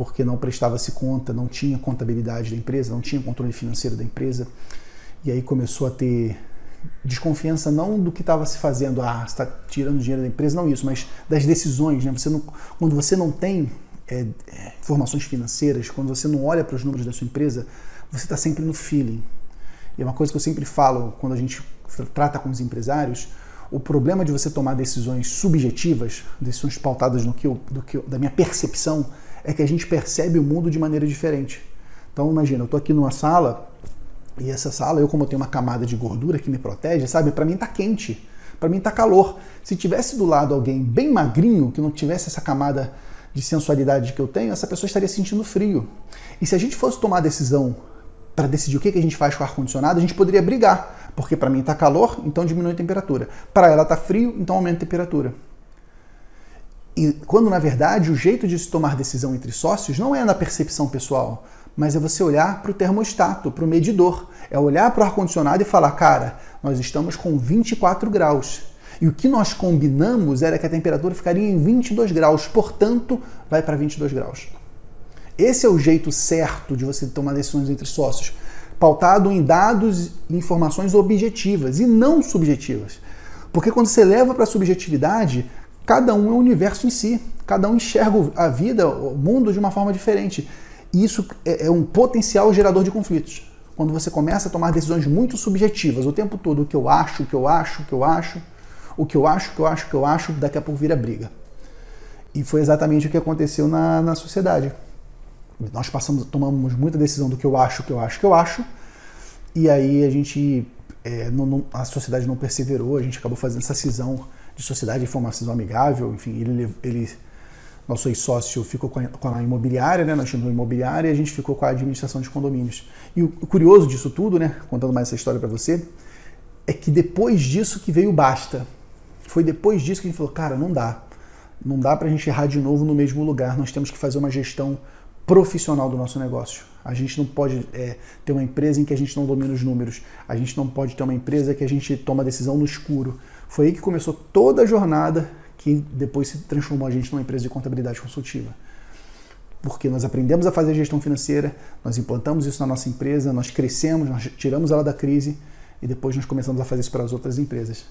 porque não prestava-se conta, não tinha contabilidade da empresa, não tinha controle financeiro da empresa. E aí começou a ter desconfiança não do que estava se fazendo, ah, está tirando dinheiro da empresa, não isso, mas das decisões. Né? Você não, quando você não tem é, informações financeiras, quando você não olha para os números da sua empresa, você está sempre no feeling. E é uma coisa que eu sempre falo quando a gente trata com os empresários, o problema de você tomar decisões subjetivas, decisões pautadas no que, eu, do que eu, da minha percepção, é que a gente percebe o mundo de maneira diferente. Então imagina, eu estou aqui numa sala e essa sala, eu como eu tenho uma camada de gordura que me protege, sabe? Para mim tá quente, para mim tá calor. Se tivesse do lado alguém bem magrinho, que não tivesse essa camada de sensualidade que eu tenho, essa pessoa estaria sentindo frio. E se a gente fosse tomar a decisão para decidir o que, que a gente faz com o ar-condicionado, a gente poderia brigar. Porque para mim está calor, então diminui a temperatura. Para ela está frio, então aumenta a temperatura. E quando na verdade o jeito de se tomar decisão entre sócios não é na percepção pessoal, mas é você olhar para o termostato, para o medidor. É olhar para o ar-condicionado e falar, cara, nós estamos com 24 graus. E o que nós combinamos era que a temperatura ficaria em 22 graus, portanto, vai para 22 graus. Esse é o jeito certo de você tomar decisões entre sócios, pautado em dados e informações objetivas e não subjetivas. Porque quando você leva para a subjetividade, cada um é um universo em si, cada um enxerga a vida, o mundo de uma forma diferente. E isso é, é um potencial gerador de conflitos. Quando você começa a tomar decisões muito subjetivas o tempo todo, o que eu acho, o que eu acho, o que eu acho, o que eu acho, o que eu acho, o que eu acho, daqui a pouco vira briga. E foi exatamente o que aconteceu na, na sociedade. Nós passamos, tomamos muita decisão do que eu acho, o que eu acho, o que eu acho, e aí a gente, é, não, não, a sociedade não perseverou, a gente acabou fazendo essa cisão de sociedade, cisão amigável, enfim, ele, ele nosso ex-sócio ficou com a, com a, imobiliária, né? Nós tínhamos uma imobiliária e a gente ficou com a administração de condomínios. E o, o curioso disso tudo, né? Contando mais essa história para você, é que depois disso que veio o basta. Foi depois disso que a gente falou, cara, não dá. Não dá para a gente errar de novo no mesmo lugar. Nós temos que fazer uma gestão profissional do nosso negócio. A gente não pode é, ter uma empresa em que a gente não domina os números. A gente não pode ter uma empresa que a gente toma decisão no escuro. Foi aí que começou toda a jornada que depois se transformou a gente numa empresa de contabilidade consultiva. Porque nós aprendemos a fazer gestão financeira, nós implantamos isso na nossa empresa, nós crescemos, nós tiramos ela da crise e depois nós começamos a fazer isso para as outras empresas.